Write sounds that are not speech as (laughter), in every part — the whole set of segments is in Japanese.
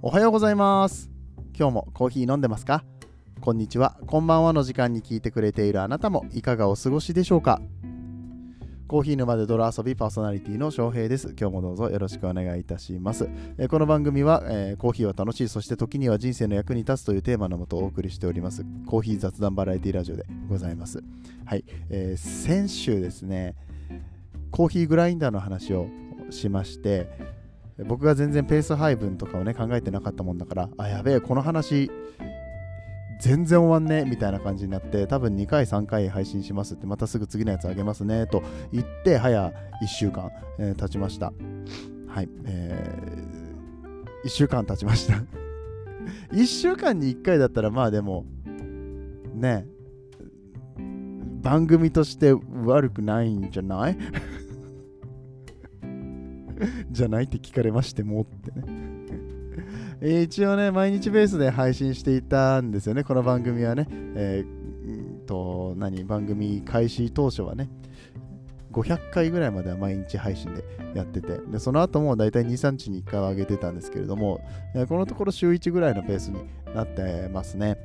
おはようございます今日もコーヒー飲んでますか？こんにちはこんばんはの時間に聞いてくれているあなたもいかがお過ごしでしょうか？コーヒー沼で泥遊びパーソナリティの翔平です。今日もどうぞよろしくお願いいたします。えこの番組は、えーコーヒーは楽しい、そして時には人生の役に立つというテーマのもとお送りしております。コーヒー雑談バラエティラジオでございます。はい、えー先週ですね、コーヒーグラインダーの話をしまして、僕が全然ペース配分とかをね考えてなかったもんだから、あ、やべえ、この話全然終わんねみたいな感じになって多分2回3回配信しますってまたすぐ次のやつあげますねと言って早1週間、えー経ちました。はいえー、1週間経ちました。(laughs) 1週間に1回だったらまあでもね番組として悪くないんじゃない？じゃないって聞かれましてもってね (laughs) 一応ね、毎日ベースで配信していたんですよね、この番組はね。えーと、何、番組開始当初はね、500回ぐらいまでは毎日配信でやってて、でその後もだいたい2、3日に1回は上げてたんですけれども、えこのところ週1ぐらいのペースになってますね。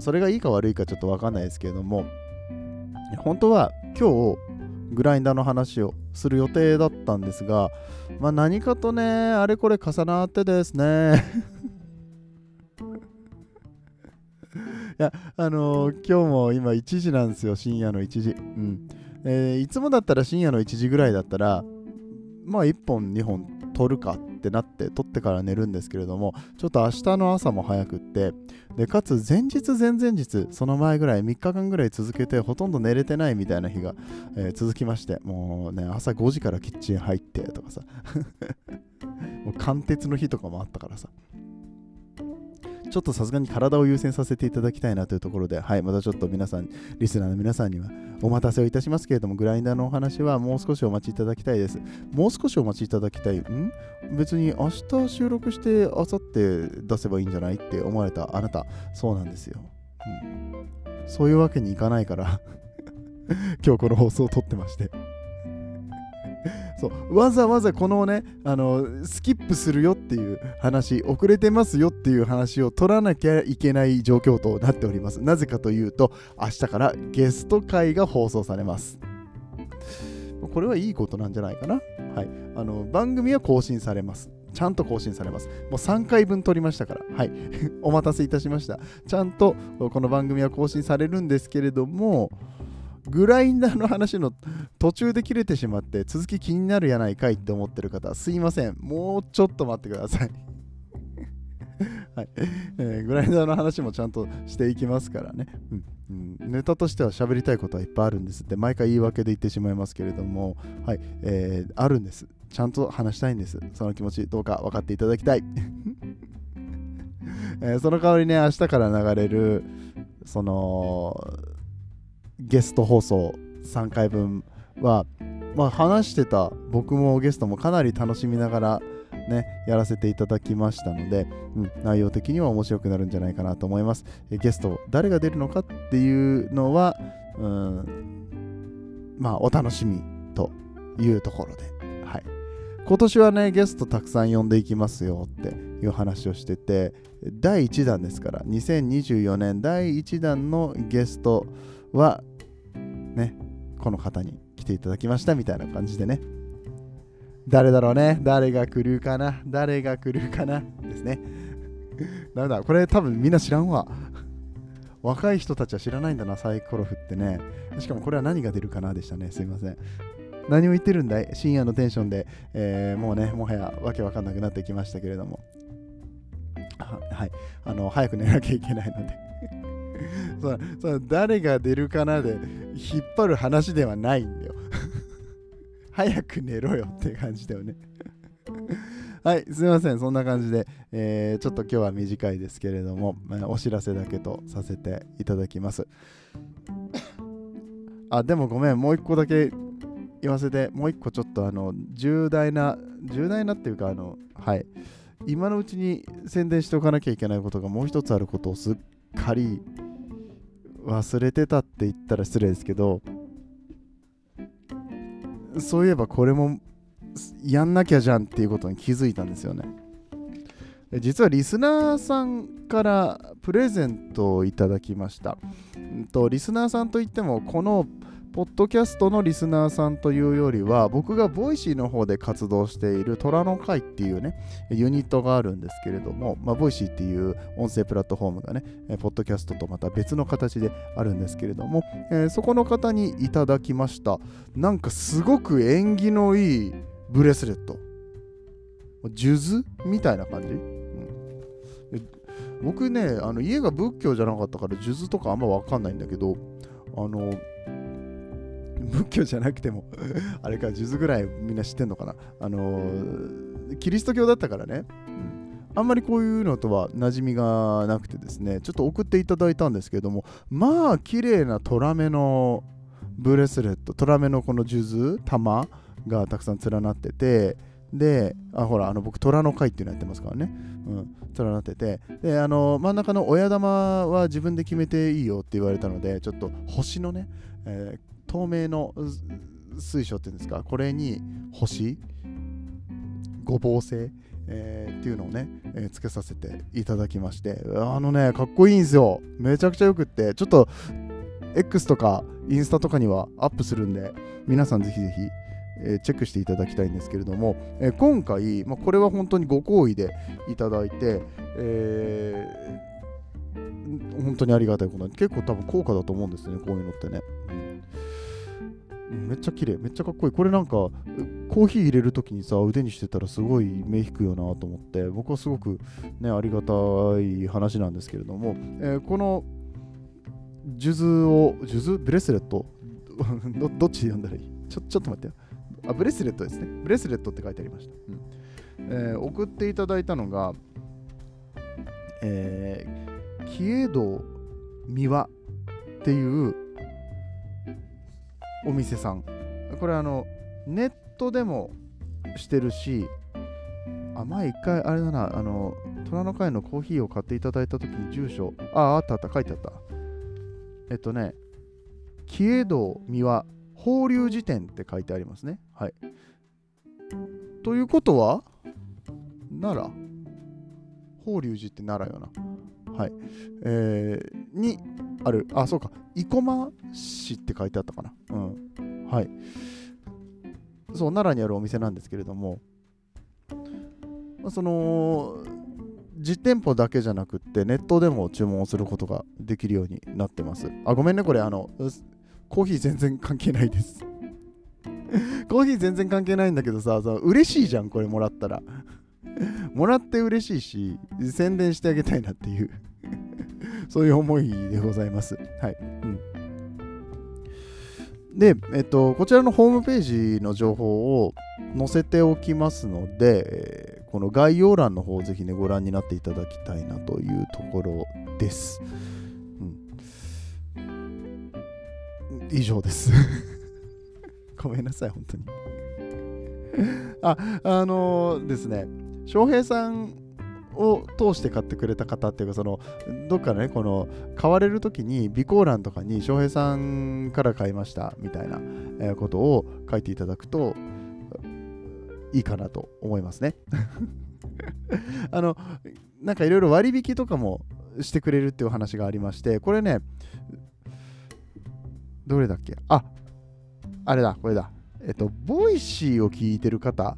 それがいいか悪いかちょっとわかんないですけれども、本当は今日、グラインダーの話をする予定だったんですが、まあ何かとね、あれこれ重なってですね。(laughs) いや、あのー今日も今1時なんですよ、深夜の1時。うん。えーいつもだったら深夜の1時ぐらいだったら、まあ1本2本撮るかってなって撮ってから寝るんですけれども、ちょっと明日の朝も早くって、で、かつ前日前々日、その前ぐらい、3日間ぐらい続けてほとんど寝れてないみたいな日が、えー続きまして、もうね、朝5時からキッチン入ってとかさ、(laughs) もう貫徹の日とかもあったからさ、ちょっとさすがに体を優先させていただきたいなというところで、はい、またちょっと皆さん、リスナーの皆さんにはお待たせをいたしますけれども、グラインダーのお話はもう少しお待ちいただきたいです。もう少しお待ちいただきたい。ん？別に明日収録して、明後日出せばいいんじゃないって思われたあなた、そうなんですよ。うん、そういうわけにいかないから、(laughs) 今日この放送を撮ってまして。そうわざわざこのねあのスキップするよっていう話遅れてますよっていう話を取らなきゃいけない状況となっておりますなぜかというと明日からゲスト会が放送されますこれはいいことなんじゃないかなはいあの番組は更新されますちゃんと更新されます。もう3回分撮りましたから。はい。(laughs) お待たせいたしました。ちゃんとこの番組は更新されるんですけれども、グラインダーの話の途中で切れてしまって続き気になるやないかいって思ってる方すいません。もうちょっと待ってください。(laughs) はい。えーグラインダーの話もちゃんとしていきますからね、うん。うん、ネタとしては喋りたいことはいっぱいあるんですって毎回言い訳で言ってしまいますけれども。はい、えーあるんです。ちゃんと話したいんです。その気持ちどうか分かっていただきたい、(laughs) えーその代わりね明日から流れるそのゲスト放送3回分は、まあ、話してた僕もゲストもかなり楽しみながらね、やらせていただきましたので、うん、内容的には面白くなるんじゃないかなと思います。えゲスト、誰が出るのかっていうのは、うん、まあ、お楽しみというところで、はい。今年はね、ゲストたくさん呼んでいきますよっていう話をしてて、第1弾ですから、2024年第1弾のゲストは、ね、この方に来ていただきましたみたいな感じでね。誰だろうね？誰が来るかな？誰が来るかな？ですね。(laughs) ダメだ、これ多分みんな知らんわ。(laughs) 若い人たちは知らないんだな、サイコロ振ってね。しかもこれは何が出るかなでしたね。すいません。何を言ってるんだい？深夜のテンションで、えーもうね、もはやわけわかんなくなってきましたけれども。ははい。あの、早く寝なきゃいけないので。(laughs) そうそう誰が出るかなで引っ張る話ではないんだよ。(laughs) 早く寝ろよって感じだよね。(laughs) はい、すいません、そんな感じで、えーちょっと今日は短いですけれども、お知らせだけとさせていただきます。あ、でもごめん、もう一個だけ言わせて、もう一個ちょっとあの、重大な、重大なっていうか、あの、はい、今のうちに宣伝しておかなきゃいけないことがもう一つあることをすっかり忘れてたって言ったら失礼ですけど、そういえばこれもやんなきゃじゃんっていうことに気づいたんですよね。実はリスナーさんからプレゼントをいただきました。とリスナーさんといってもこのポッドキャストのリスナーさんというよりは僕がボイシーの方で活動している虎の会っていうねユニットがあるんですけれども、まあ、ボイシーっていう音声プラットフォームがねポッドキャストとまた別の形であるんですけれども、えー、そこの方にいただきました。なんかすごく縁起のいいブレスレット。数珠みたいな感じ、うん、僕ねあの家が仏教じゃなかったから数珠とかあんま分かんないんだけどあの仏教じゃなくても (laughs) あれか、数珠ぐらいみんな知ってんのかな？あのー、キリスト教だったからね、うん、あんまりこういうのとは馴染みがなくてですね、ちょっと送っていただいたんですけれども、まあ、綺麗なトラメのブレスレット、トラメのこの数珠、玉がたくさん連なってて、で、あ、ほら、あの僕、虎の会っていうのやってますからね。うん、連なってて。で、あの、真ん中の親玉は自分で決めていいよって言われたので、ちょっと星のね、えー、透明の水晶っていうんですかこれに星ごぼう星、えー、っていうのをね、えー、つけさせていただきましてあのねかっこいいんですよめちゃくちゃよくってちょっと X とかインスタとかにはアップするんで皆さんぜひぜひえ、チェックしていただきたいんですけれども、え、今回、まあ、これは本当にご好意でいただいて、えー、本当にありがたいこと結構多分高価だと思うんですね、こういうのってね。うん。めっちゃ綺麗めっちゃかっこいい。これなんかコーヒー入れるときにさ腕にしてたらすごい目引くよなと思って僕はすごくねありがたい話なんですけれども、えー、この数珠を数珠？ブレスレット？(laughs) どっちで読んだらいい？ちょちょっと待ってよ。あブレスレットですね。ブレスレットって書いてありました、うん。えー、送っていただいたのがえー、キエド三輪っていうお店さん。これあのネットでもしてるしあ前一回あれだな。あの虎の会のコーヒーを買っていただいた時に住所。ああったあった。書いてあった。えっとね紀江道三輪法隆寺店って書いてありますねはいということは奈良法隆寺って奈良よなはいえー、にある、あ、そうか、生駒市って書いてあったかな。うん。はい。そう、奈良にあるお店なんですけれども、その、実店舗だけじゃなくって、ネットでも注文をすることができるようになってます。あ、ごめんね、これ、あの、コーヒー全然関係ないです。コーヒー全然関係ないんだけどさ、さ嬉しいじゃん、これもらったら。もらって嬉しいし、宣伝してあげたいなっていうそういう思いでございます。はい。うんで、えっと、こちらのホームページの情報を載せておきますので、この概要欄の方をぜひね、ご覧になっていただきたいなというところです。以上です。(laughs) ごめんなさい、本当に。(laughs) あ、あのー、ですね、翔平さんを通して買ってくれた方っていうかそのどっかねこの買われる時に備考欄とかに翔平さんから買いましたみたいなことを書いていただくといいかなと思いますね (laughs) あのなんかいろいろ割引とかもしてくれるっていう話がありましてこれねどれだっけ？ああれだこれだえっとボイシーを聞いてる方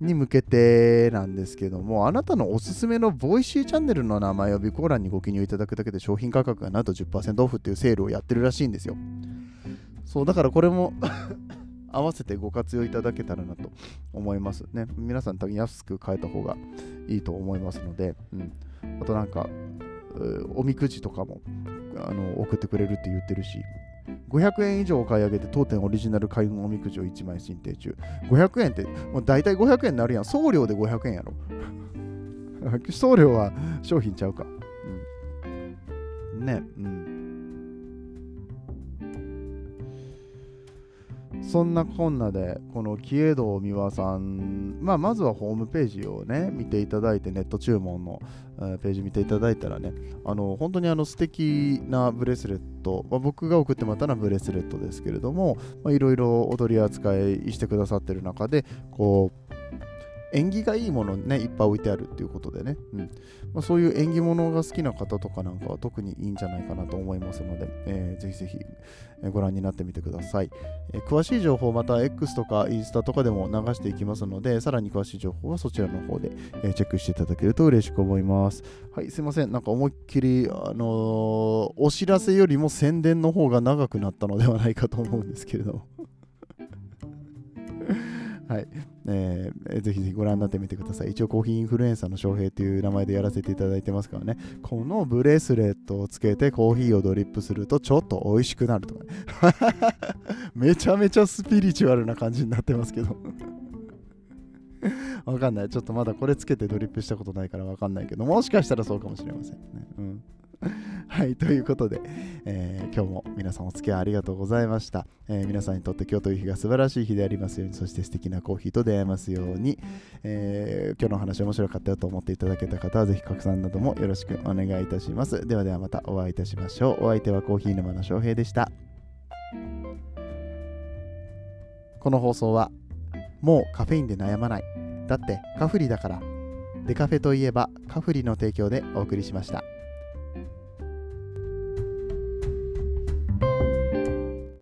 に向けてなんですけども、あなたのおすすめのボイシーチャンネルの名前を備考欄にご記入いただくだけで商品価格がなんと10%オフっていうセールをやってるらしいんですよ。そう、だからこれも (laughs) 合わせてご活用いただけたらなと思いますね。皆さん多分安く買えた方がいいと思いますので、うん、あとなんか、おみくじとかもあの送ってくれるって言ってるし、500円以上お買い上げて当店オリジナル開運おみくじを1枚申請中。500円って、もう大体500円になるやん。送料で500円やろ。(laughs) 送料は商品ちゃうか。うん、ね、うん。そんなこんなで、この紀江戸美輪さん、まあ、まずはホームページをね、見ていただいて、ネット注文の、え、ページ見ていただいたらね、あの本当にあの素敵なブレスレット、まあ、僕が送ってもらったのはブレスレットですけれども、いろいろお取り扱いしてくださってる中で、こう、縁起がいいものねいっぱい置いてあるっていうことでね、うん。まあ、そういう縁起物が好きな方とかなんかは特にいいんじゃないかなと思いますので、えー、ぜひぜひご覧になってみてください、えー、詳しい情報また X とかインスタとかでも流していきますのでさらに詳しい情報はそちらの方で、え、チェックしていただけると嬉しく思います。はいすいません。なんか思いっきりあの、お知らせよりも宣伝の方が長くなったのではないかと思うんですけれども。(laughs) はい、えー、ぜひぜひご覧になってみてください。一応コーヒーインフルエンサーの翔平という名前でやらせていただいてますからね、このブレスレットをつけてコーヒーをドリップするとちょっと美味しくなるとかね。めちゃめちゃスピリチュアルな感じになってますけどわかんない。ちょっとまだこれつけてドリップしたことないからわかんないけど、もしかしたらそうかもしれませんね。うん (laughs) はい、ということで、えー、今日も皆さんお付き合いありがとうございました、えー、皆さんにとって今日という日が素晴らしい日でありますように、そして素敵なコーヒーと出会えますように、えー、今日の話面白かったよと思っていただけた方は、ぜひ拡散などもよろしくお願いいたします。ではではまたお会いいたしましょう。お相手はコーヒー沼の翔平でした。この放送は、もうカフェインで悩まない。だってカフリだから。デカフェといえばカフリの提供でお送りしました。